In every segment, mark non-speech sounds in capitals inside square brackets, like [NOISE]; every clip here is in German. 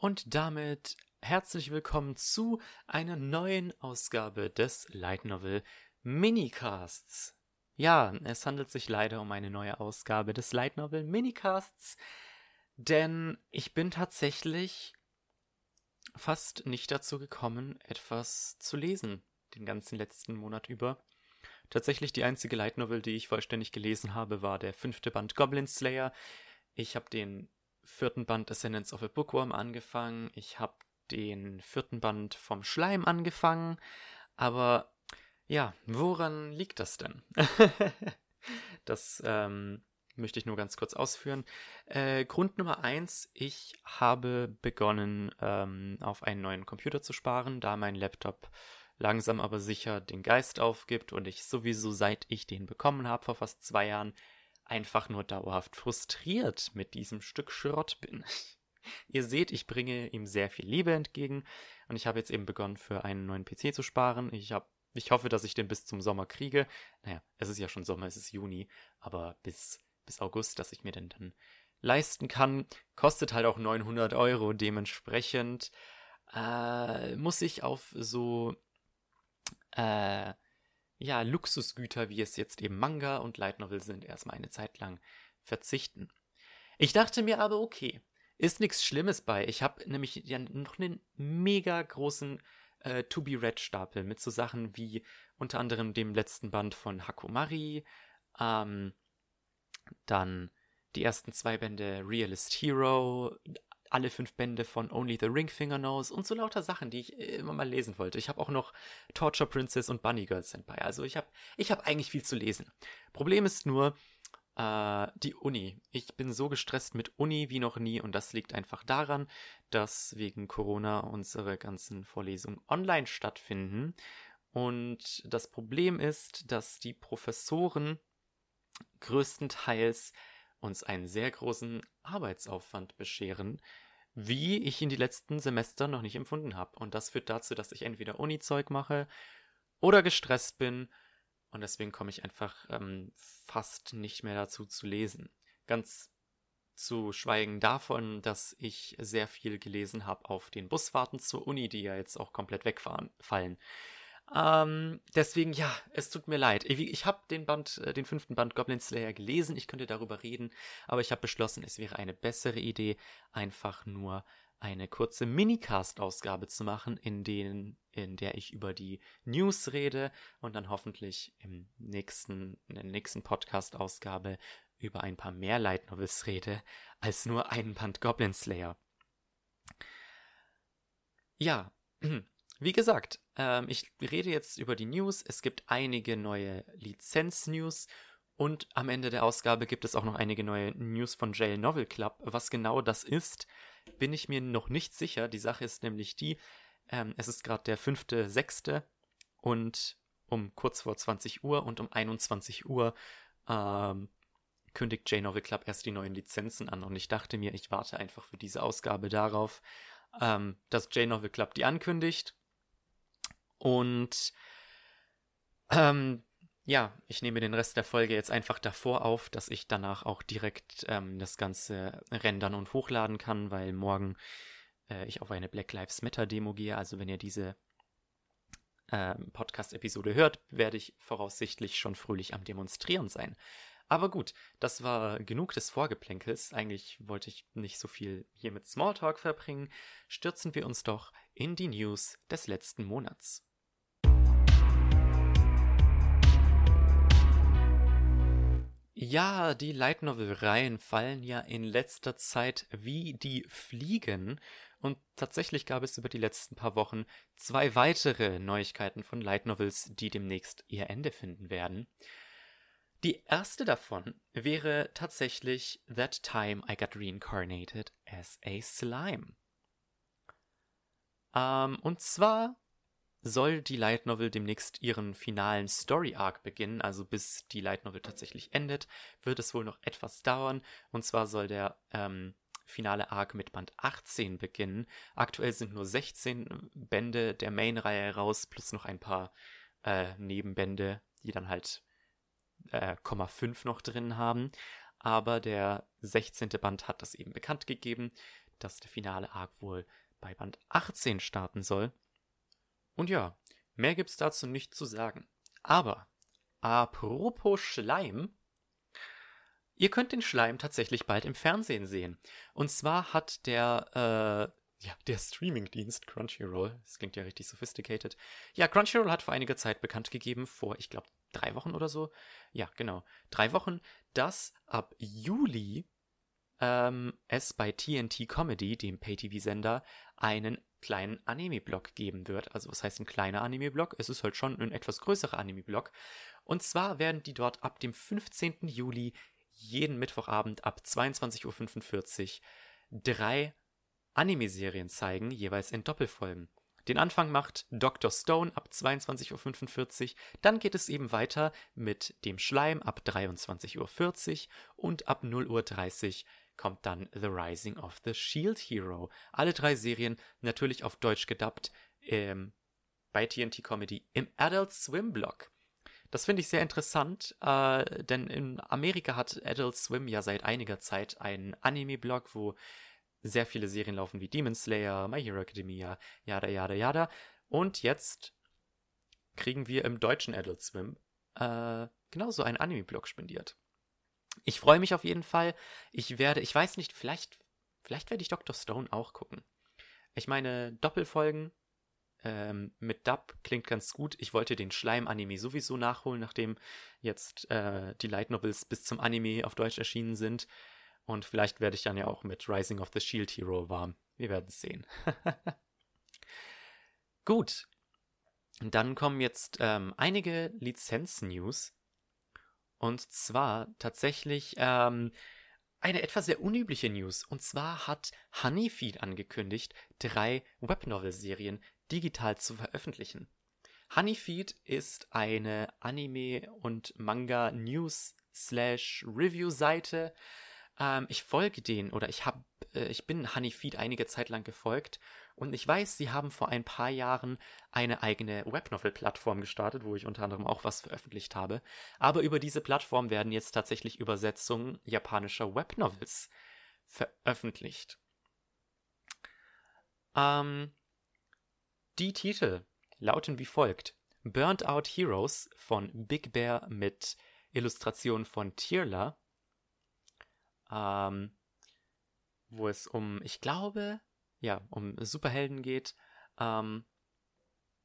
Und damit herzlich willkommen zu einer neuen Ausgabe des Light Novel Minicasts. Ja, es handelt sich leider um eine neue Ausgabe des Light Novel Minicasts, denn ich bin tatsächlich fast nicht dazu gekommen, etwas zu lesen, den ganzen letzten Monat über. Tatsächlich die einzige Light Novel, die ich vollständig gelesen habe, war der fünfte Band Goblin Slayer. Ich habe den vierten Band Ascendance of a Bookworm angefangen. Ich habe den vierten Band vom Schleim angefangen. Aber ja, woran liegt das denn? [LAUGHS] das ähm, möchte ich nur ganz kurz ausführen. Äh, Grund Nummer eins, ich habe begonnen, ähm, auf einen neuen Computer zu sparen, da mein Laptop langsam aber sicher den Geist aufgibt und ich sowieso seit ich den bekommen habe vor fast zwei Jahren einfach nur dauerhaft frustriert mit diesem Stück Schrott bin. [LAUGHS] Ihr seht, ich bringe ihm sehr viel Liebe entgegen und ich habe jetzt eben begonnen, für einen neuen PC zu sparen. Ich habe ich hoffe, dass ich den bis zum Sommer kriege. Naja, es ist ja schon Sommer, es ist Juni, aber bis, bis August, dass ich mir den dann leisten kann. Kostet halt auch 900 Euro. Dementsprechend äh, muss ich auf so äh, ja, Luxusgüter, wie es jetzt eben Manga und Light Novel sind, erstmal eine Zeit lang verzichten. Ich dachte mir aber, okay, ist nichts Schlimmes bei. Ich habe nämlich ja noch einen mega großen äh, To Be Red Stapel mit so Sachen wie unter anderem dem letzten Band von Hakumari, ähm, dann die ersten zwei Bände Realist Hero, alle fünf Bände von Only the Ring Finger Knows und so lauter Sachen, die ich immer mal lesen wollte. Ich habe auch noch Torture Princess und Bunny Girl Senpai. Also ich habe ich hab eigentlich viel zu lesen. Problem ist nur äh, die Uni. Ich bin so gestresst mit Uni wie noch nie und das liegt einfach daran, dass wegen Corona unsere ganzen Vorlesungen online stattfinden. Und das Problem ist, dass die Professoren größtenteils uns einen sehr großen Arbeitsaufwand bescheren, wie ich ihn die letzten Semester noch nicht empfunden habe. Und das führt dazu, dass ich entweder Uni-Zeug mache oder gestresst bin und deswegen komme ich einfach ähm, fast nicht mehr dazu zu lesen. Ganz zu schweigen davon, dass ich sehr viel gelesen habe auf den Busfahrten zur Uni, die ja jetzt auch komplett wegfallen. Ähm, deswegen, ja, es tut mir leid. Ich, ich habe den Band, äh, den fünften Band Goblin Slayer gelesen, ich könnte darüber reden, aber ich habe beschlossen, es wäre eine bessere Idee, einfach nur eine kurze Minicast-Ausgabe zu machen, in, denen, in der ich über die News rede und dann hoffentlich im nächsten, in der nächsten Podcast-Ausgabe über ein paar mehr Light Novels rede, als nur einen Band Goblin Slayer. Ja, [CLEARS THROAT] wie gesagt, ähm, ich rede jetzt über die News. Es gibt einige neue Lizenz-News und am Ende der Ausgabe gibt es auch noch einige neue News von Jail Novel Club. Was genau das ist, bin ich mir noch nicht sicher. Die Sache ist nämlich die, ähm, es ist gerade der fünfte, sechste und um kurz vor 20 Uhr und um 21 Uhr ähm, kündigt Novel Club erst die neuen Lizenzen an und ich dachte mir, ich warte einfach für diese Ausgabe darauf, ähm, dass Novel Club die ankündigt und ähm, ja, ich nehme den Rest der Folge jetzt einfach davor auf, dass ich danach auch direkt ähm, das Ganze rendern und hochladen kann, weil morgen äh, ich auf eine Black Lives Matter Demo gehe. Also wenn ihr diese äh, Podcast-Episode hört, werde ich voraussichtlich schon fröhlich am Demonstrieren sein. Aber gut, das war genug des Vorgeplänkels. Eigentlich wollte ich nicht so viel hier mit Smalltalk verbringen. Stürzen wir uns doch in die News des letzten Monats. Ja, die Light Novel-Reihen fallen ja in letzter Zeit wie die Fliegen. Und tatsächlich gab es über die letzten paar Wochen zwei weitere Neuigkeiten von Light Novels, die demnächst ihr Ende finden werden. Die erste davon wäre tatsächlich That Time I Got Reincarnated as a Slime. Ähm, und zwar soll die Light Novel demnächst ihren finalen Story Arc beginnen, also bis die Light Novel tatsächlich endet, wird es wohl noch etwas dauern. Und zwar soll der ähm, finale Arc mit Band 18 beginnen. Aktuell sind nur 16 Bände der Main-Reihe raus, plus noch ein paar äh, Nebenbände, die dann halt äh, 5 noch drin haben. Aber der 16. Band hat das eben bekannt gegeben, dass der finale Arc wohl bei Band 18 starten soll. Und ja, mehr gibt's dazu nicht zu sagen. Aber, apropos Schleim, ihr könnt den Schleim tatsächlich bald im Fernsehen sehen. Und zwar hat der, äh, ja, der Streamingdienst Crunchyroll, das klingt ja richtig sophisticated. Ja, Crunchyroll hat vor einiger Zeit bekannt gegeben, vor, ich glaube, drei Wochen oder so. Ja, genau, drei Wochen, dass ab Juli ähm, es bei TNT Comedy, dem Pay-TV-Sender, einen kleinen Anime-Blog geben wird. Also was heißt ein kleiner Anime-Blog? Es ist halt schon ein etwas größerer Anime-Blog. Und zwar werden die dort ab dem 15. Juli jeden Mittwochabend ab 22.45 Uhr drei Anime-Serien zeigen, jeweils in Doppelfolgen. Den Anfang macht Dr. Stone ab 22.45 Uhr, dann geht es eben weiter mit dem Schleim ab 23.40 Uhr und ab 0.30 Uhr kommt dann The Rising of the Shield Hero. Alle drei Serien natürlich auf Deutsch gedubbt ähm, bei TNT Comedy im Adult Swim Blog. Das finde ich sehr interessant, äh, denn in Amerika hat Adult Swim ja seit einiger Zeit einen Anime-Blog, wo sehr viele Serien laufen wie Demon Slayer, My Hero Academia, yada yada yada. Und jetzt kriegen wir im deutschen Adult Swim äh, genauso einen Anime-Blog spendiert. Ich freue mich auf jeden Fall. Ich werde, ich weiß nicht, vielleicht, vielleicht werde ich Dr. Stone auch gucken. Ich meine, Doppelfolgen ähm, mit Dub klingt ganz gut. Ich wollte den Schleim-Anime sowieso nachholen, nachdem jetzt äh, die Light Novels bis zum Anime auf Deutsch erschienen sind. Und vielleicht werde ich dann ja auch mit Rising of the Shield Hero warm. Wir werden es sehen. [LAUGHS] gut. Dann kommen jetzt ähm, einige Lizenz-News. Und zwar tatsächlich ähm, eine etwas sehr unübliche News. Und zwar hat Honeyfeed angekündigt, drei Webnovel-Serien digital zu veröffentlichen. Honeyfeed ist eine Anime- und Manga-News-Slash-Review-Seite. Ähm, ich folge denen oder ich habe, äh, ich bin Honeyfeed einige Zeit lang gefolgt und ich weiß, sie haben vor ein paar Jahren eine eigene Webnovel-Plattform gestartet, wo ich unter anderem auch was veröffentlicht habe. Aber über diese Plattform werden jetzt tatsächlich Übersetzungen japanischer Webnovels veröffentlicht. Ähm, die Titel lauten wie folgt: Burnt Out Heroes von Big Bear mit Illustrationen von Tierla. Ähm, wo es um, ich glaube, ja, um Superhelden geht. Ähm,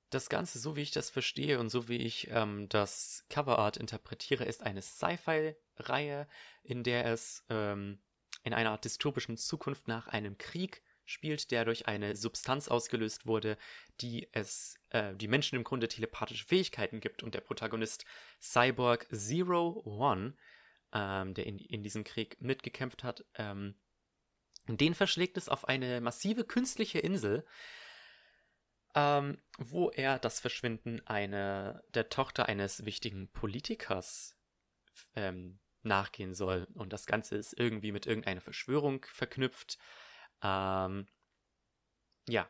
das Ganze, so wie ich das verstehe und so wie ich ähm, das Coverart interpretiere, ist eine Sci-Fi-Reihe, in der es ähm, in einer Art dystopischen Zukunft nach einem Krieg spielt, der durch eine Substanz ausgelöst wurde, die es, äh, die Menschen im Grunde telepathische Fähigkeiten gibt. Und der Protagonist Cyborg Zero One, ähm, der in, in diesem Krieg mitgekämpft hat, ähm, den verschlägt es auf eine massive künstliche Insel, ähm, wo er das Verschwinden eine, der Tochter eines wichtigen Politikers ähm, nachgehen soll. Und das Ganze ist irgendwie mit irgendeiner Verschwörung verknüpft. Ähm, ja,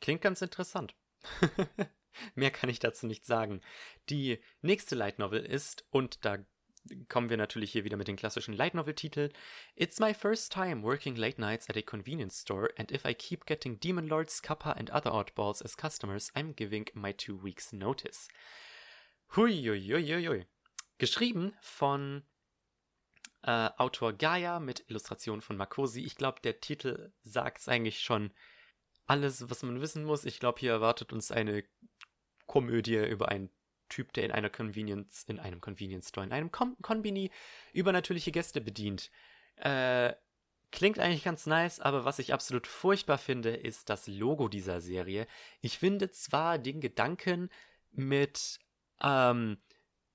klingt ganz interessant. [LAUGHS] Mehr kann ich dazu nicht sagen. Die nächste Light Novel ist, und da kommen wir natürlich hier wieder mit den klassischen Light Novel Titel. It's my first time working late nights at a convenience store and if I keep getting Demon Lords, Kappa and other oddballs as customers, I'm giving my two weeks notice. Huiuiuiui. Geschrieben von äh, Autor Gaia mit Illustrationen von Makosi. Ich glaube, der Titel sagt eigentlich schon alles, was man wissen muss. Ich glaube, hier erwartet uns eine Komödie über einen Typ, der in einer Convenience, in einem Convenience Store, in einem Kon Konbini übernatürliche Gäste bedient. Äh, klingt eigentlich ganz nice, aber was ich absolut furchtbar finde, ist das Logo dieser Serie. Ich finde zwar den Gedanken mit, ähm,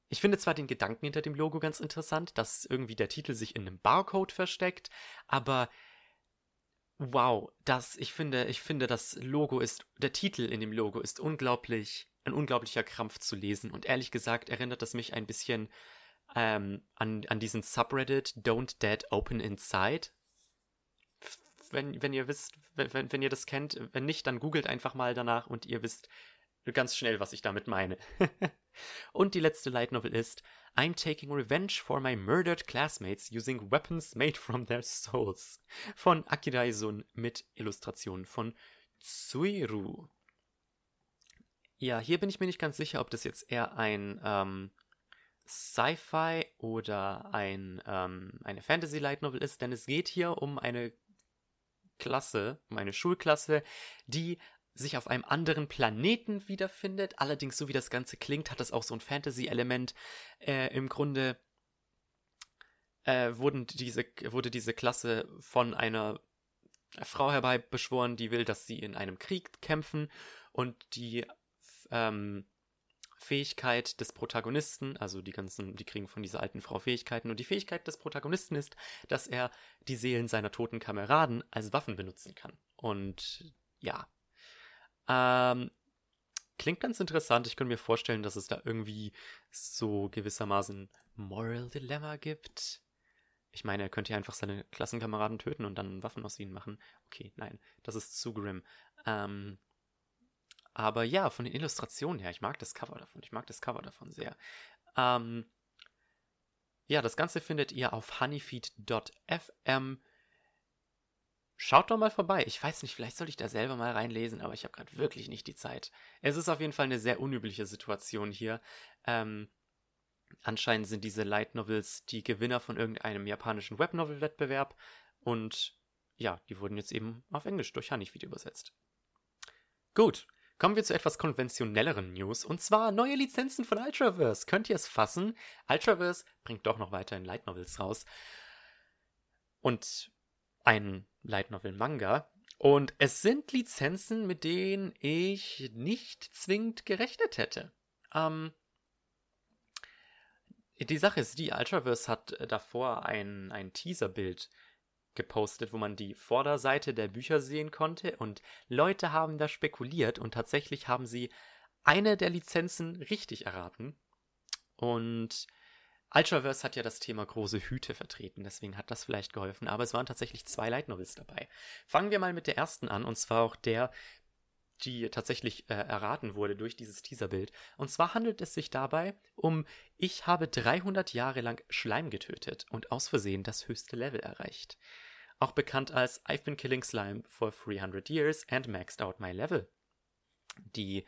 ich finde zwar den Gedanken hinter dem Logo ganz interessant, dass irgendwie der Titel sich in einem Barcode versteckt, aber wow, das, ich finde, ich finde, das Logo ist, der Titel in dem Logo ist unglaublich ein unglaublicher Krampf zu lesen. Und ehrlich gesagt erinnert das mich ein bisschen ähm, an, an diesen Subreddit Don't Dead Open Inside. Wenn, wenn ihr wisst, wenn, wenn ihr das kennt, wenn nicht, dann googelt einfach mal danach und ihr wisst ganz schnell, was ich damit meine. [LAUGHS] und die letzte Light Novel ist I'm taking revenge for my murdered classmates using weapons made from their souls von Akira Izun mit Illustrationen von Tsuiru. Ja, hier bin ich mir nicht ganz sicher, ob das jetzt eher ein ähm, Sci-Fi oder ein, ähm, eine Fantasy Light Novel ist, denn es geht hier um eine Klasse, um eine Schulklasse, die sich auf einem anderen Planeten wiederfindet. Allerdings, so wie das Ganze klingt, hat das auch so ein Fantasy-Element. Äh, Im Grunde äh, wurden diese, wurde diese Klasse von einer Frau herbeibeschworen, die will, dass sie in einem Krieg kämpfen und die ähm, Fähigkeit des Protagonisten, also die ganzen, die kriegen von dieser alten Frau Fähigkeiten und die Fähigkeit des Protagonisten ist, dass er die Seelen seiner toten Kameraden als Waffen benutzen kann. Und ja. Ähm, klingt ganz interessant. Ich könnte mir vorstellen, dass es da irgendwie so gewissermaßen Moral Dilemma gibt. Ich meine, er könnte ja einfach seine Klassenkameraden töten und dann Waffen aus ihnen machen. Okay, nein, das ist zu grim. Ähm, aber ja, von den Illustrationen her, ich mag das Cover davon. Ich mag das Cover davon sehr. Ähm, ja, das Ganze findet ihr auf honeyfeed.fm. Schaut doch mal vorbei. Ich weiß nicht, vielleicht soll ich da selber mal reinlesen, aber ich habe gerade wirklich nicht die Zeit. Es ist auf jeden Fall eine sehr unübliche Situation hier. Ähm, anscheinend sind diese Light Novels die Gewinner von irgendeinem japanischen Webnovel-Wettbewerb und ja, die wurden jetzt eben auf Englisch durch Honeyfeed übersetzt. Gut, Kommen wir zu etwas konventionelleren News und zwar neue Lizenzen von Ultraverse. Könnt ihr es fassen? Ultraverse bringt doch noch weiterhin Light Novels raus und ein Light Novel Manga. Und es sind Lizenzen, mit denen ich nicht zwingend gerechnet hätte. Ähm, die Sache ist die, Ultraverse hat davor ein, ein Teaserbild gepostet, wo man die Vorderseite der Bücher sehen konnte und Leute haben da spekuliert und tatsächlich haben sie eine der Lizenzen richtig erraten. Und Ultraverse hat ja das Thema große Hüte vertreten, deswegen hat das vielleicht geholfen, aber es waren tatsächlich zwei Light Novels dabei. Fangen wir mal mit der ersten an, und zwar auch der, die tatsächlich äh, erraten wurde durch dieses Teaserbild. Und zwar handelt es sich dabei um Ich habe 300 Jahre lang Schleim getötet und aus Versehen das höchste Level erreicht auch bekannt als I've been killing slime for 300 years and maxed out my level. Die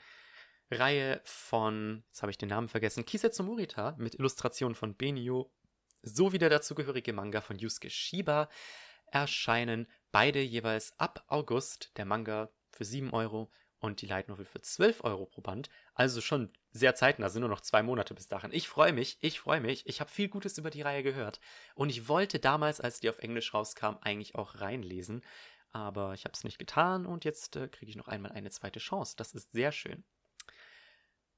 Reihe von, jetzt habe ich den Namen vergessen, Kisetsu Morita mit Illustrationen von Benio sowie der dazugehörige Manga von Yusuke Shiba erscheinen beide jeweils ab August. Der Manga für 7 Euro und die Light Novel für 12 Euro pro Band. Also schon sehr zeitnah, sind nur noch zwei Monate bis dahin. Ich freue mich, ich freue mich. Ich habe viel Gutes über die Reihe gehört. Und ich wollte damals, als die auf Englisch rauskam, eigentlich auch reinlesen. Aber ich habe es nicht getan und jetzt äh, kriege ich noch einmal eine zweite Chance. Das ist sehr schön.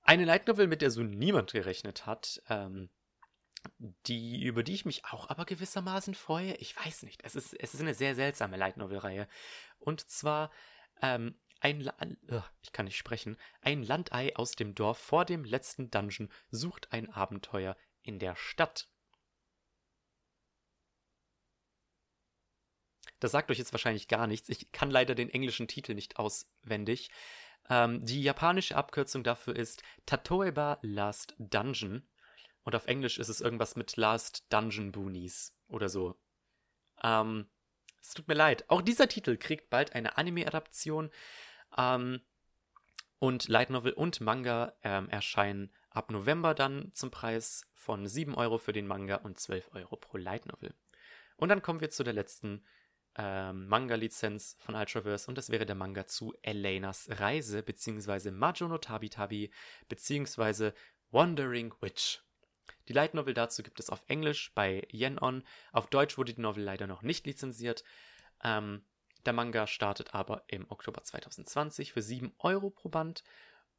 Eine Light Novel, mit der so niemand gerechnet hat, ähm, die, über die ich mich auch aber gewissermaßen freue. Ich weiß nicht. Es ist, es ist eine sehr seltsame Light Novel-Reihe. Und zwar ähm, ein La ich kann nicht sprechen. Ein Landei aus dem Dorf vor dem letzten Dungeon sucht ein Abenteuer in der Stadt. Das sagt euch jetzt wahrscheinlich gar nichts. Ich kann leider den englischen Titel nicht auswendig. Ähm, die japanische Abkürzung dafür ist Tatoeba Last Dungeon. Und auf Englisch ist es irgendwas mit Last Dungeon Boonies oder so. Ähm, es tut mir leid. Auch dieser Titel kriegt bald eine Anime-Adaption. Ähm, und Light Novel und Manga ähm, erscheinen ab November dann zum Preis von 7 Euro für den Manga und 12 Euro pro Light Novel. Und dann kommen wir zu der letzten ähm, Manga-Lizenz von Ultraverse und das wäre der Manga zu Elenas Reise, beziehungsweise Majo no Tabi Tabi, beziehungsweise Wandering Witch. Die Light Novel dazu gibt es auf Englisch bei Yen On. Auf Deutsch wurde die Novel leider noch nicht lizenziert. Ähm, der Manga startet aber im Oktober 2020 für 7 Euro pro Band.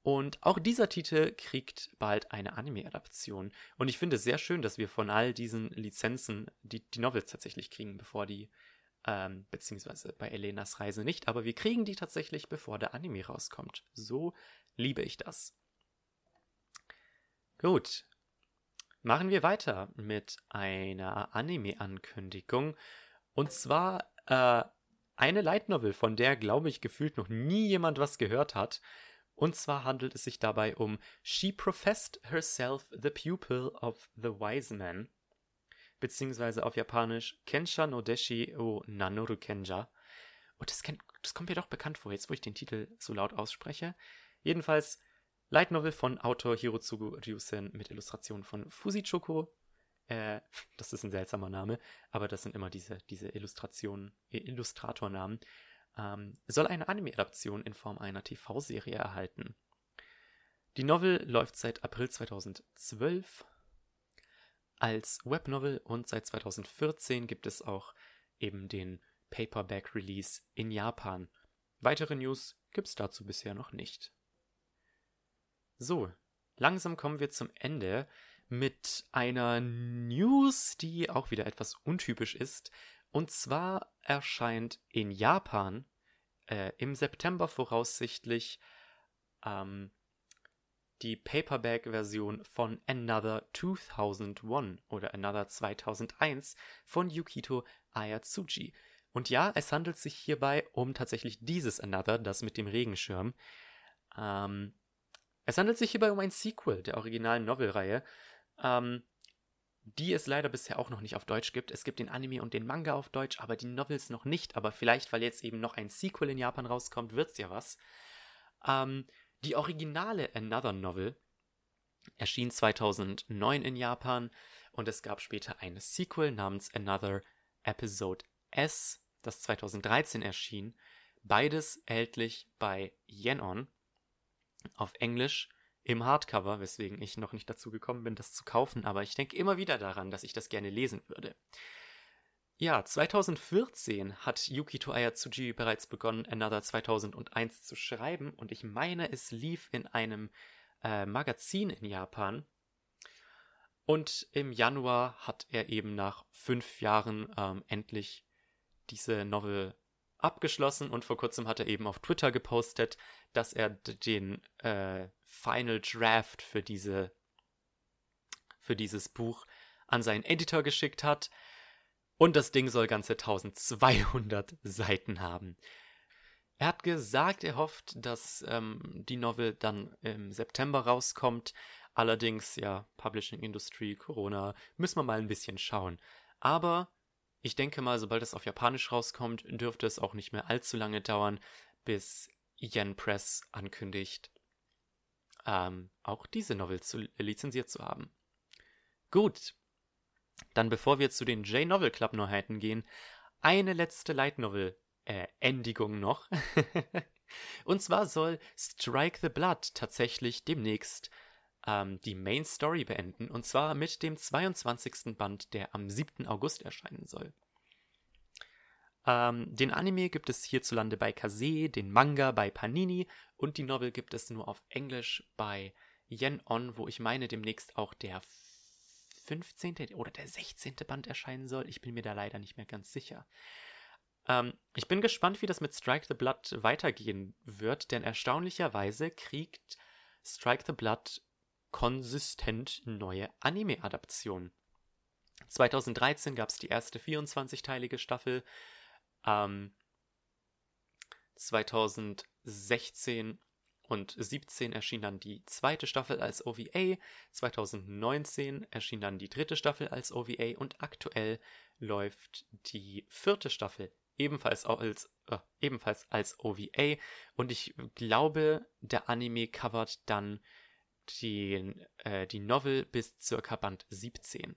Und auch dieser Titel kriegt bald eine Anime-Adaption. Und ich finde es sehr schön, dass wir von all diesen Lizenzen die, die Novels tatsächlich kriegen, bevor die, ähm, beziehungsweise bei Elenas Reise nicht, aber wir kriegen die tatsächlich, bevor der Anime rauskommt. So liebe ich das. Gut. Machen wir weiter mit einer Anime-Ankündigung. Und zwar äh, eine Light Novel, von der, glaube ich, gefühlt noch nie jemand was gehört hat. Und zwar handelt es sich dabei um She Professed Herself the Pupil of the Wise Man, beziehungsweise auf Japanisch Kensha no Deshi o Nanoru Kenja. Und das, kennt, das kommt mir doch bekannt vor, jetzt wo ich den Titel so laut ausspreche. Jedenfalls Light Novel von Autor Hirotsugu Ryusen mit Illustrationen von Fusichoko. Äh, das ist ein seltsamer Name, aber das sind immer diese, diese Illustrationen, Illustratornamen. Ähm, soll eine Anime-Adaption in Form einer TV-Serie erhalten. Die Novel läuft seit April 2012 als Webnovel und seit 2014 gibt es auch eben den Paperback-Release in Japan. Weitere News gibt es dazu bisher noch nicht. So, langsam kommen wir zum Ende mit einer News, die auch wieder etwas untypisch ist. Und zwar erscheint in Japan äh, im September voraussichtlich ähm, die Paperback-Version von Another 2001 oder Another 2001 von Yukito Ayatsuji. Und ja, es handelt sich hierbei um tatsächlich dieses Another, das mit dem Regenschirm. Ähm, es handelt sich hierbei um ein Sequel der originalen Novelreihe, ähm, die es leider bisher auch noch nicht auf Deutsch gibt. Es gibt den Anime und den Manga auf Deutsch, aber die Novels noch nicht. Aber vielleicht, weil jetzt eben noch ein Sequel in Japan rauskommt, wird's ja was. Ähm, die originale Another Novel erschien 2009 in Japan und es gab später ein Sequel namens Another Episode S, das 2013 erschien. Beides erhältlich bei Yenon auf Englisch im Hardcover, weswegen ich noch nicht dazu gekommen bin, das zu kaufen, aber ich denke immer wieder daran, dass ich das gerne lesen würde. Ja, 2014 hat Yukito Ayatsuji bereits begonnen, Another 2001 zu schreiben und ich meine, es lief in einem äh, Magazin in Japan. Und im Januar hat er eben nach fünf Jahren ähm, endlich diese Novel abgeschlossen und vor kurzem hat er eben auf Twitter gepostet, dass er den äh, Final Draft für diese für dieses Buch an seinen Editor geschickt hat und das Ding soll ganze 1200 [LAUGHS] Seiten haben. Er hat gesagt, er hofft, dass ähm, die Novel dann im September rauskommt. Allerdings, ja, Publishing Industry, Corona, müssen wir mal ein bisschen schauen. Aber ich denke mal, sobald es auf Japanisch rauskommt, dürfte es auch nicht mehr allzu lange dauern, bis Yen Press ankündigt, ähm, auch diese Novel zu, lizenziert zu haben. Gut, dann bevor wir zu den J-Novel Club Neuheiten gehen, eine letzte Light Novel äh, Endigung noch. [LAUGHS] Und zwar soll Strike the Blood tatsächlich demnächst ähm, die Main Story beenden. Und zwar mit dem 22. Band, der am 7. August erscheinen soll. Ähm, den Anime gibt es hierzulande bei Kase, den Manga bei Panini und die Novel gibt es nur auf Englisch bei Yen On, wo ich meine demnächst auch der 15. oder der 16. Band erscheinen soll. Ich bin mir da leider nicht mehr ganz sicher. Ähm, ich bin gespannt, wie das mit Strike the Blood weitergehen wird, denn erstaunlicherweise kriegt Strike the Blood konsistent neue Anime-Adaptionen. 2013 gab es die erste 24-teilige Staffel. Ähm, 2016 und 17 erschien dann die zweite Staffel als OVA, 2019 erschien dann die dritte Staffel als OVA und aktuell läuft die vierte Staffel ebenfalls als, äh, ebenfalls als OVA und ich glaube, der Anime covert dann den, äh, die Novel bis circa Band 17.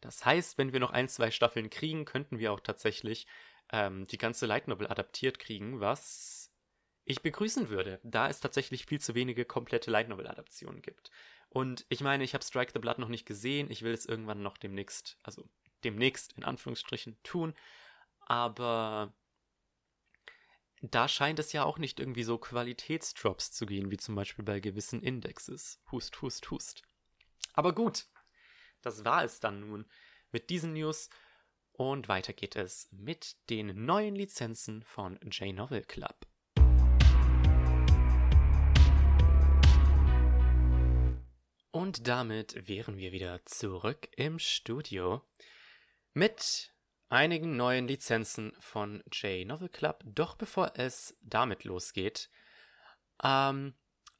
Das heißt, wenn wir noch ein, zwei Staffeln kriegen, könnten wir auch tatsächlich ähm, die ganze Light Novel adaptiert kriegen, was ich begrüßen würde, da es tatsächlich viel zu wenige komplette Light Novel Adaptionen gibt. Und ich meine, ich habe Strike the Blood noch nicht gesehen, ich will es irgendwann noch demnächst, also demnächst in Anführungsstrichen tun, aber da scheint es ja auch nicht irgendwie so Qualitätsdrops zu gehen, wie zum Beispiel bei gewissen Indexes. Hust, hust, hust. Aber gut, das war es dann nun mit diesen News. Und weiter geht es mit den neuen Lizenzen von J-Novel Club. Und damit wären wir wieder zurück im Studio mit einigen neuen Lizenzen von J Novel Club. Doch bevor es damit losgeht, ähm,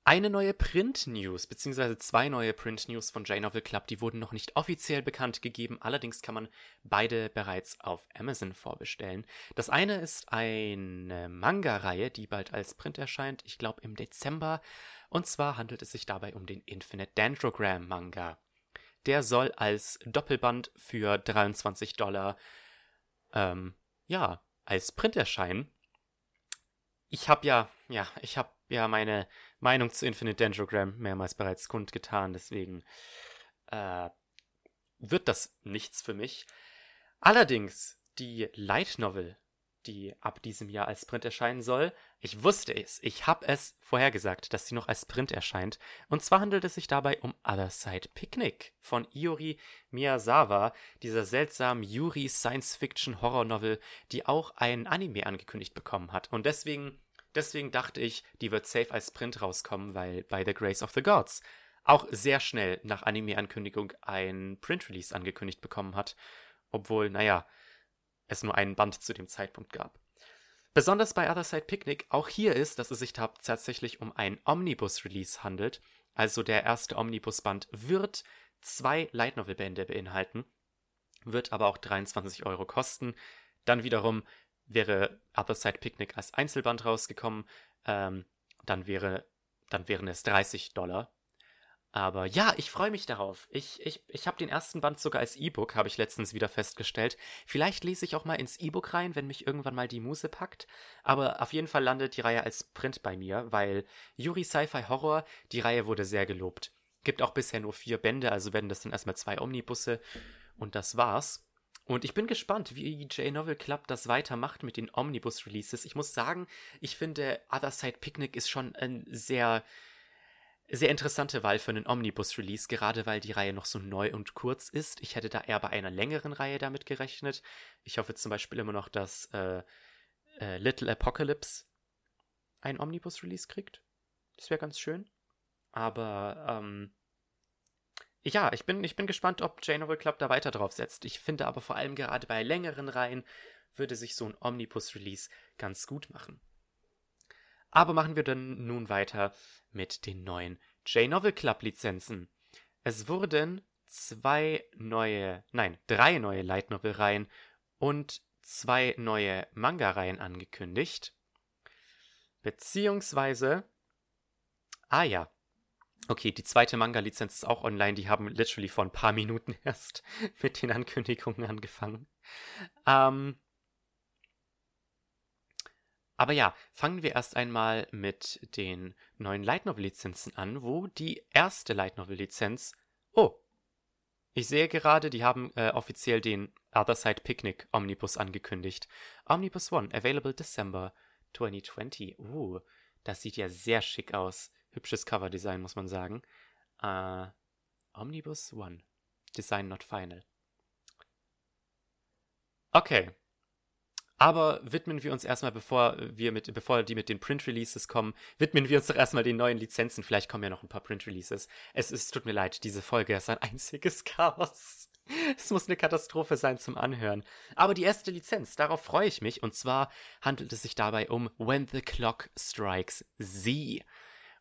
Eine neue Print-News, beziehungsweise zwei neue Print-News von J-Novel Club, die wurden noch nicht offiziell bekannt gegeben, allerdings kann man beide bereits auf Amazon vorbestellen. Das eine ist eine Manga-Reihe, die bald als Print erscheint, ich glaube im Dezember, und zwar handelt es sich dabei um den Infinite Dendrogram Manga. Der soll als Doppelband für 23 Dollar, ähm, ja, als Print erscheinen. Ich habe ja, ja, ich habe ja meine Meinung zu Infinite Dendrogram mehrmals bereits kundgetan, deswegen äh, wird das nichts für mich. Allerdings, die Light Novel, die ab diesem Jahr als Print erscheinen soll, ich wusste es, ich habe es vorhergesagt, dass sie noch als Print erscheint. Und zwar handelt es sich dabei um Other Side Picnic von Iori Miyazawa, dieser seltsamen Yuri Science-Fiction-Horror-Novel, die auch ein Anime angekündigt bekommen hat. Und deswegen Deswegen dachte ich, die wird safe als Print rauskommen, weil bei The Grace of the Gods auch sehr schnell nach Anime-Ankündigung ein Print-Release angekündigt bekommen hat, obwohl, naja, es nur einen Band zu dem Zeitpunkt gab. Besonders bei Other Side Picnic auch hier ist, dass es sich tatsächlich um ein Omnibus-Release handelt. Also der erste Omnibus-Band wird zwei Light Novel-Bände beinhalten, wird aber auch 23 Euro kosten. Dann wiederum wäre Other Side Picnic als Einzelband rausgekommen, ähm, dann wäre, dann wären es 30 Dollar. Aber ja, ich freue mich darauf. Ich, ich, ich habe den ersten Band sogar als E-Book, habe ich letztens wieder festgestellt. Vielleicht lese ich auch mal ins E-Book rein, wenn mich irgendwann mal die Muse packt. Aber auf jeden Fall landet die Reihe als Print bei mir, weil Yuri Sci-Fi Horror, die Reihe wurde sehr gelobt. Gibt auch bisher nur vier Bände, also werden das dann erstmal zwei Omnibusse. Und das war's. Und ich bin gespannt, wie J-Novel Club das weitermacht mit den Omnibus-Releases. Ich muss sagen, ich finde, Other Side Picnic ist schon ein sehr, sehr interessante Wahl für einen Omnibus-Release, gerade weil die Reihe noch so neu und kurz ist. Ich hätte da eher bei einer längeren Reihe damit gerechnet. Ich hoffe zum Beispiel immer noch, dass äh, äh, Little Apocalypse ein Omnibus-Release kriegt. Das wäre ganz schön. Aber ähm, ja, ich bin, ich bin gespannt, ob J-Novel Club da weiter drauf setzt. Ich finde aber vor allem gerade bei längeren Reihen würde sich so ein Omnibus-Release ganz gut machen. Aber machen wir dann nun weiter mit den neuen J-Novel Club-Lizenzen. Es wurden zwei neue, nein, drei neue Light Novel-Reihen und zwei neue Manga-Reihen angekündigt. Beziehungsweise, ah ja, Okay, die zweite Manga-Lizenz ist auch online. Die haben literally vor ein paar Minuten [LAUGHS] erst mit den Ankündigungen angefangen. Ähm, aber ja, fangen wir erst einmal mit den neuen Light Novel-Lizenzen an, wo die erste Light Novel-Lizenz. Oh, ich sehe gerade, die haben äh, offiziell den Other Side Picnic Omnibus angekündigt. Omnibus One, available December 2020. Uh, das sieht ja sehr schick aus. Hübsches Coverdesign, muss man sagen. Äh, Omnibus One. Design not final. Okay. Aber widmen wir uns erstmal, bevor wir mit, bevor die mit den Print-Releases kommen, widmen wir uns doch erstmal den neuen Lizenzen. Vielleicht kommen ja noch ein paar Print-Releases. Es ist, tut mir leid, diese Folge ist ein einziges [LAUGHS] Chaos. Es muss eine Katastrophe sein zum Anhören. Aber die erste Lizenz, darauf freue ich mich. Und zwar handelt es sich dabei um When the Clock Strikes Z.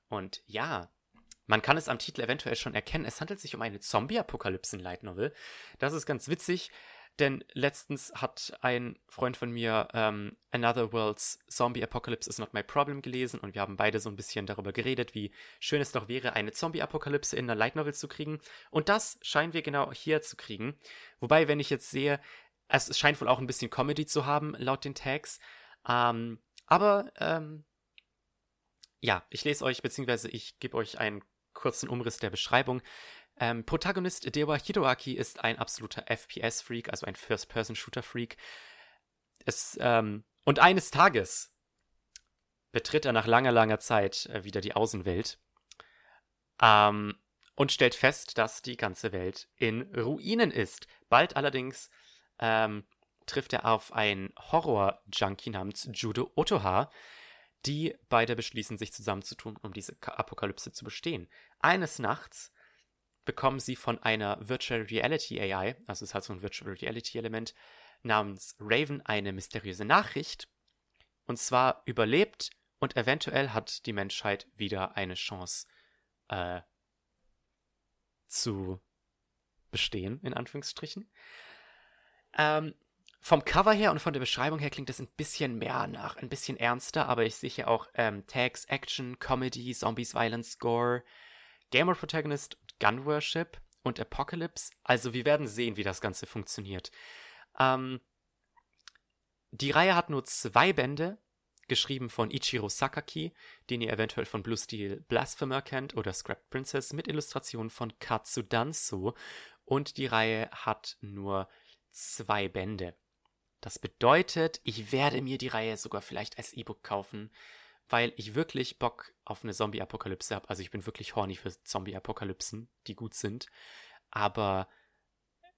Und ja, man kann es am Titel eventuell schon erkennen, es handelt sich um eine Zombie-Apokalypsen-Light Novel. Das ist ganz witzig, denn letztens hat ein Freund von mir ähm, Another World's Zombie Apocalypse is Not My Problem gelesen und wir haben beide so ein bisschen darüber geredet, wie schön es doch wäre, eine Zombie-Apokalypse in einer Light Novel zu kriegen. Und das scheinen wir genau hier zu kriegen. Wobei, wenn ich jetzt sehe, es scheint wohl auch ein bisschen Comedy zu haben, laut den Tags. Ähm, aber ähm, ja, ich lese euch, beziehungsweise ich gebe euch einen kurzen Umriss der Beschreibung. Ähm, Protagonist Dewa Hiroaki ist ein absoluter FPS-Freak, also ein First-Person-Shooter-Freak. ähm, und eines Tages betritt er nach langer, langer Zeit äh, wieder die Außenwelt ähm, und stellt fest, dass die ganze Welt in Ruinen ist. Bald allerdings ähm, trifft er auf einen Horror-Junkie namens Judo Otoha, die beide beschließen, sich zusammenzutun, um diese Apokalypse zu bestehen. Eines Nachts bekommen sie von einer Virtual Reality AI, also es hat so ein Virtual Reality Element, namens Raven eine mysteriöse Nachricht. Und zwar überlebt und eventuell hat die Menschheit wieder eine Chance äh, zu bestehen, in Anführungsstrichen. Ähm, vom Cover her und von der Beschreibung her klingt das ein bisschen mehr nach, ein bisschen ernster, aber ich sehe hier auch ähm, Tags, Action, Comedy, Zombies, Violence, Gore, Gamer Protagonist, Gun Worship und Apocalypse. Also wir werden sehen, wie das Ganze funktioniert. Ähm, die Reihe hat nur zwei Bände, geschrieben von Ichiro Sakaki, den ihr eventuell von Blue Steel Blasphemer kennt, oder Scrap Princess, mit Illustrationen von Katsu Danso. Und die Reihe hat nur zwei Bände. Das bedeutet, ich werde mir die Reihe sogar vielleicht als E-Book kaufen, weil ich wirklich Bock auf eine Zombie-Apokalypse habe. Also ich bin wirklich horny für Zombie-Apokalypsen, die gut sind. Aber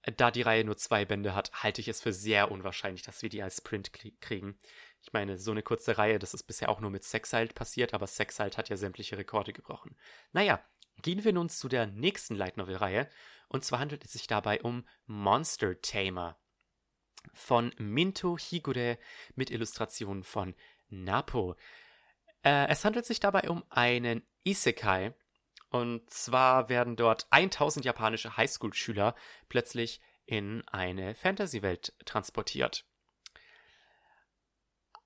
da die Reihe nur zwei Bände hat, halte ich es für sehr unwahrscheinlich, dass wir die als Print kriegen. Ich meine, so eine kurze Reihe, das ist bisher auch nur mit Sexalt passiert, aber Sexalt hat ja sämtliche Rekorde gebrochen. Naja, gehen wir nun zu der nächsten Light Novel-Reihe. Und zwar handelt es sich dabei um Monster Tamer von Minto Higure mit Illustrationen von Napo. Äh, es handelt sich dabei um einen Isekai. Und zwar werden dort 1000 japanische Highschool-Schüler plötzlich in eine Fantasy-Welt transportiert.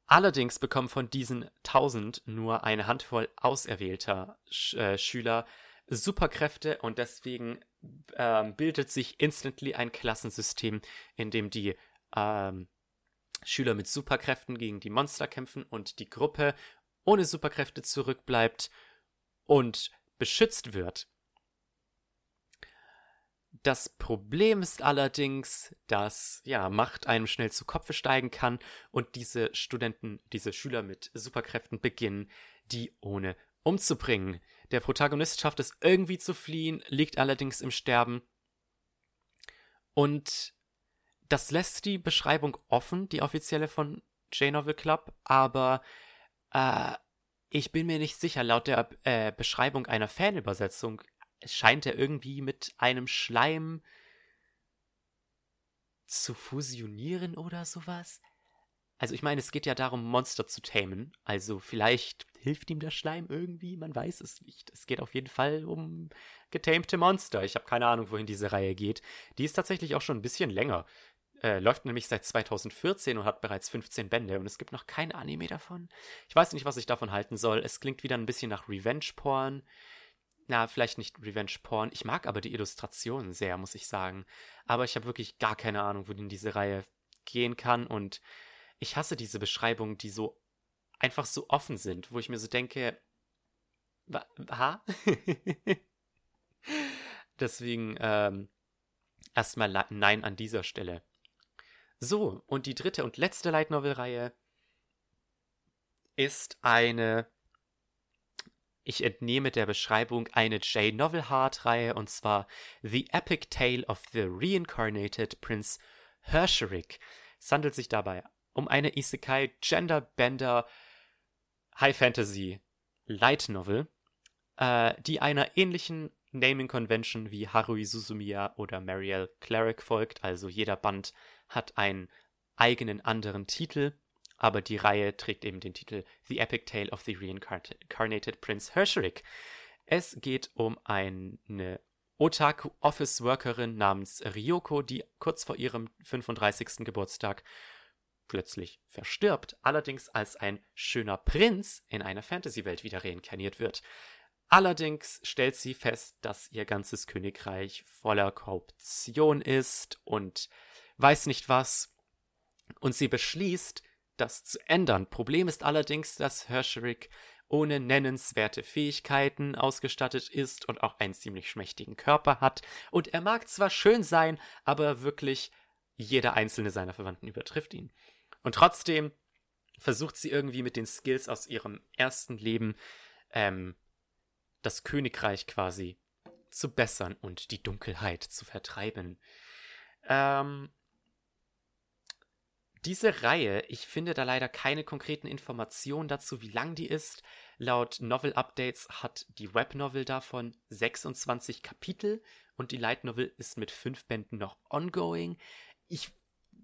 Allerdings bekommen von diesen 1000 nur eine Handvoll auserwählter Sch äh, Schüler Superkräfte und deswegen ähm, bildet sich instantly ein Klassensystem, in dem die ähm, Schüler mit Superkräften gegen die Monster kämpfen und die Gruppe ohne Superkräfte zurückbleibt und beschützt wird. Das Problem ist allerdings, dass ja Macht einem schnell zu Kopfe steigen kann und diese Studenten, diese Schüler mit Superkräften beginnen, die ohne umzubringen. Der Protagonist schafft es irgendwie zu fliehen, liegt allerdings im Sterben. Und das lässt die Beschreibung offen, die offizielle von J-Novel Club, aber äh, ich bin mir nicht sicher, laut der äh, Beschreibung einer Fanübersetzung scheint er irgendwie mit einem Schleim zu fusionieren oder sowas. Also ich meine, es geht ja darum, Monster zu tamen. Also vielleicht hilft ihm der Schleim irgendwie, man weiß es nicht. Es geht auf jeden Fall um getamte Monster. Ich habe keine Ahnung, wohin diese Reihe geht. Die ist tatsächlich auch schon ein bisschen länger. Äh, läuft nämlich seit 2014 und hat bereits 15 Bände und es gibt noch kein Anime davon. Ich weiß nicht, was ich davon halten soll. Es klingt wieder ein bisschen nach Revenge-Porn. Na, vielleicht nicht Revenge-Porn. Ich mag aber die Illustrationen sehr, muss ich sagen. Aber ich habe wirklich gar keine Ahnung, wohin diese Reihe gehen kann und ich hasse diese Beschreibungen, die so einfach so offen sind, wo ich mir so denke, ha? [LAUGHS] Deswegen ähm, erstmal Nein an dieser Stelle. So, und die dritte und letzte Light Novel-Reihe ist eine, ich entnehme der Beschreibung, eine J. Novel Heart-Reihe und zwar The Epic Tale of the Reincarnated Prince Hersherik. Es handelt sich dabei um eine Isekai Gender Bender High Fantasy Light Novel, äh, die einer ähnlichen Naming Convention wie Harui Suzumiya oder Marielle Cleric folgt, also jeder Band hat einen eigenen anderen Titel, aber die Reihe trägt eben den Titel The Epic Tale of the Reincarnated Prince Hersherik. Es geht um eine Otaku-Office-Workerin namens Ryoko, die kurz vor ihrem 35. Geburtstag plötzlich verstirbt, allerdings als ein schöner Prinz in einer Fantasy-Welt wieder reinkarniert wird. Allerdings stellt sie fest, dass ihr ganzes Königreich voller Korruption ist und weiß nicht was. Und sie beschließt, das zu ändern. Problem ist allerdings, dass Hersherik ohne nennenswerte Fähigkeiten ausgestattet ist und auch einen ziemlich schmächtigen Körper hat. Und er mag zwar schön sein, aber wirklich jeder einzelne seiner Verwandten übertrifft ihn. Und trotzdem versucht sie irgendwie mit den Skills aus ihrem ersten Leben ähm, das Königreich quasi zu bessern und die Dunkelheit zu vertreiben. Ähm, diese Reihe, ich finde da leider keine konkreten Informationen dazu, wie lang die ist. Laut Novel Updates hat die Webnovel davon 26 Kapitel und die Light Novel ist mit fünf Bänden noch ongoing. Ich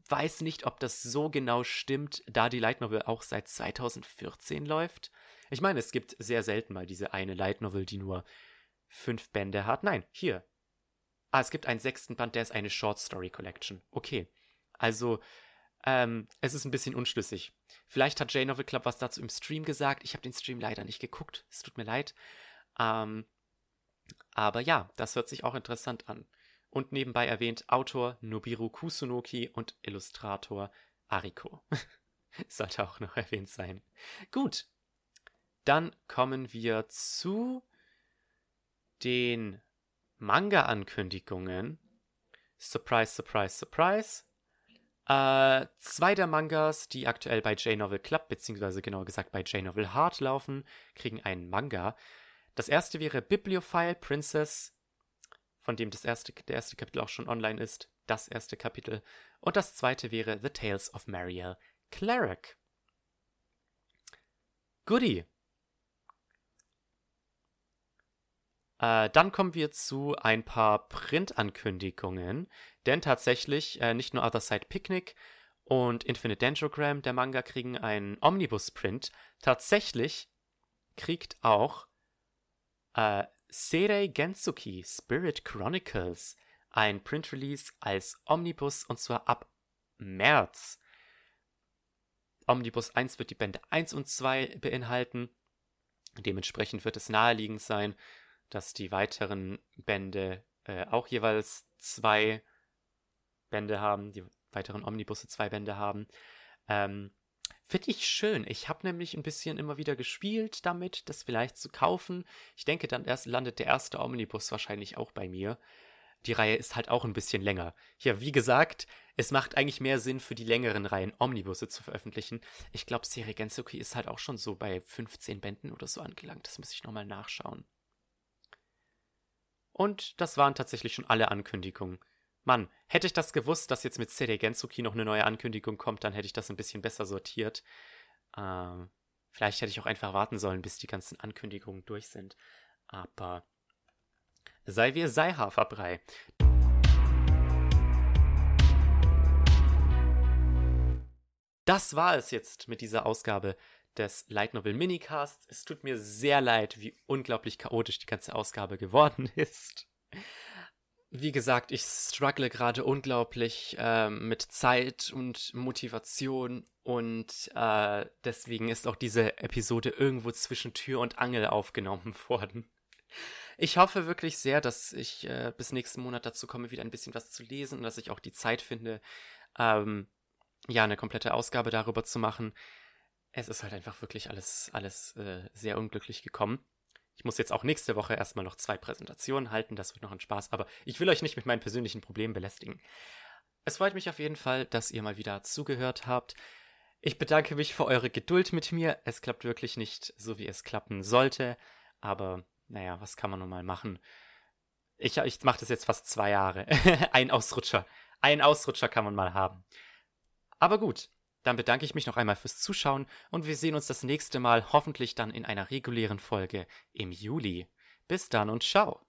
weiß nicht, ob das so genau stimmt, da die Light Novel auch seit 2014 läuft. Ich meine, es gibt sehr selten mal diese eine Light Novel, die nur fünf Bände hat. Nein, hier. Ah, es gibt einen sechsten Band, der ist eine Short Story Collection. Okay. Also, ähm, es ist ein bisschen unschlüssig. Vielleicht hat J-Novel Club was dazu im Stream gesagt. Ich habe den Stream leider nicht geguckt. Es tut mir leid. Ähm, aber ja, das hört sich auch interessant an. Und nebenbei erwähnt Autor Nobiru Kusunoki und Illustrator Ariko. [LAUGHS] Sollte auch noch erwähnt sein. Gut. Dann kommen wir zu den Manga-Ankündigungen. Surprise, surprise, surprise. Äh, zwei der Mangas, die aktuell bei J-Novel Club, beziehungsweise genauer gesagt bei J-Novel Heart laufen, kriegen einen Manga. Das erste wäre Bibliophile Princess, von dem das erste, der erste Kapitel auch schon online ist. Das erste Kapitel. Und das zweite wäre The Tales of Marielle Cleric. Goodie. Äh, dann kommen wir zu ein paar Print-Ankündigungen. Denn tatsächlich, äh, nicht nur Other Side Picnic und Infinite Dendrogram, der Manga, kriegen einen Omnibus-Print. Tatsächlich kriegt auch äh, Serei Gensuki Spirit Chronicles ein Print-Release als Omnibus und zwar ab März. Omnibus 1 wird die Bände 1 und 2 beinhalten. Dementsprechend wird es naheliegend sein, dass die weiteren Bände äh, auch jeweils zwei Bände haben, die weiteren Omnibusse zwei Bände haben. Ähm, Finde ich schön. Ich habe nämlich ein bisschen immer wieder gespielt damit, das vielleicht zu kaufen. Ich denke, dann erst landet der erste Omnibus wahrscheinlich auch bei mir. Die Reihe ist halt auch ein bisschen länger. Ja, wie gesagt, es macht eigentlich mehr Sinn für die längeren Reihen Omnibusse zu veröffentlichen. Ich glaube, Serie Gensuki ist halt auch schon so bei 15 Bänden oder so angelangt. Das muss ich nochmal nachschauen. Und das waren tatsächlich schon alle Ankündigungen. Mann, hätte ich das gewusst, dass jetzt mit CD Gensuki noch eine neue Ankündigung kommt, dann hätte ich das ein bisschen besser sortiert. Ähm, vielleicht hätte ich auch einfach warten sollen, bis die ganzen Ankündigungen durch sind. Aber sei wir sei Haferbrei. Das war es jetzt mit dieser Ausgabe des Light Novel Minicasts. Es tut mir sehr leid, wie unglaublich chaotisch die ganze Ausgabe geworden [LAUGHS] ist. Wie gesagt, ich struggle gerade unglaublich äh, mit Zeit und Motivation und äh, deswegen ist auch diese Episode irgendwo zwischen Tür und Angel aufgenommen [LAUGHS] worden. Ich hoffe wirklich sehr, dass ich äh, bis nächsten Monat dazu komme, wieder ein bisschen was zu lesen und dass ich auch die Zeit finde, ähm, ja, eine komplette Ausgabe darüber zu machen es ist halt einfach wirklich alles, alles äh, sehr unglücklich gekommen. Ich muss jetzt auch nächste Woche erstmal noch zwei Präsentationen halten, das wird noch ein Spaß, aber ich will euch nicht mit meinen persönlichen Problemen belästigen. Es freut mich auf jeden Fall, dass ihr mal wieder zugehört habt. Ich bedanke mich für eure Geduld mit mir. Es klappt wirklich nicht so, wie es klappen sollte, aber naja, was kann man nun mal machen? Ich, ich mache das jetzt fast zwei Jahre. [LAUGHS] Ein Ausrutscher. Ein Ausrutscher kann man mal haben. Aber gut, dann bedanke ich mich noch einmal fürs Zuschauen und wir sehen uns das nächste Mal hoffentlich dann in einer regulären Folge im Juli. Bis dann und ciao.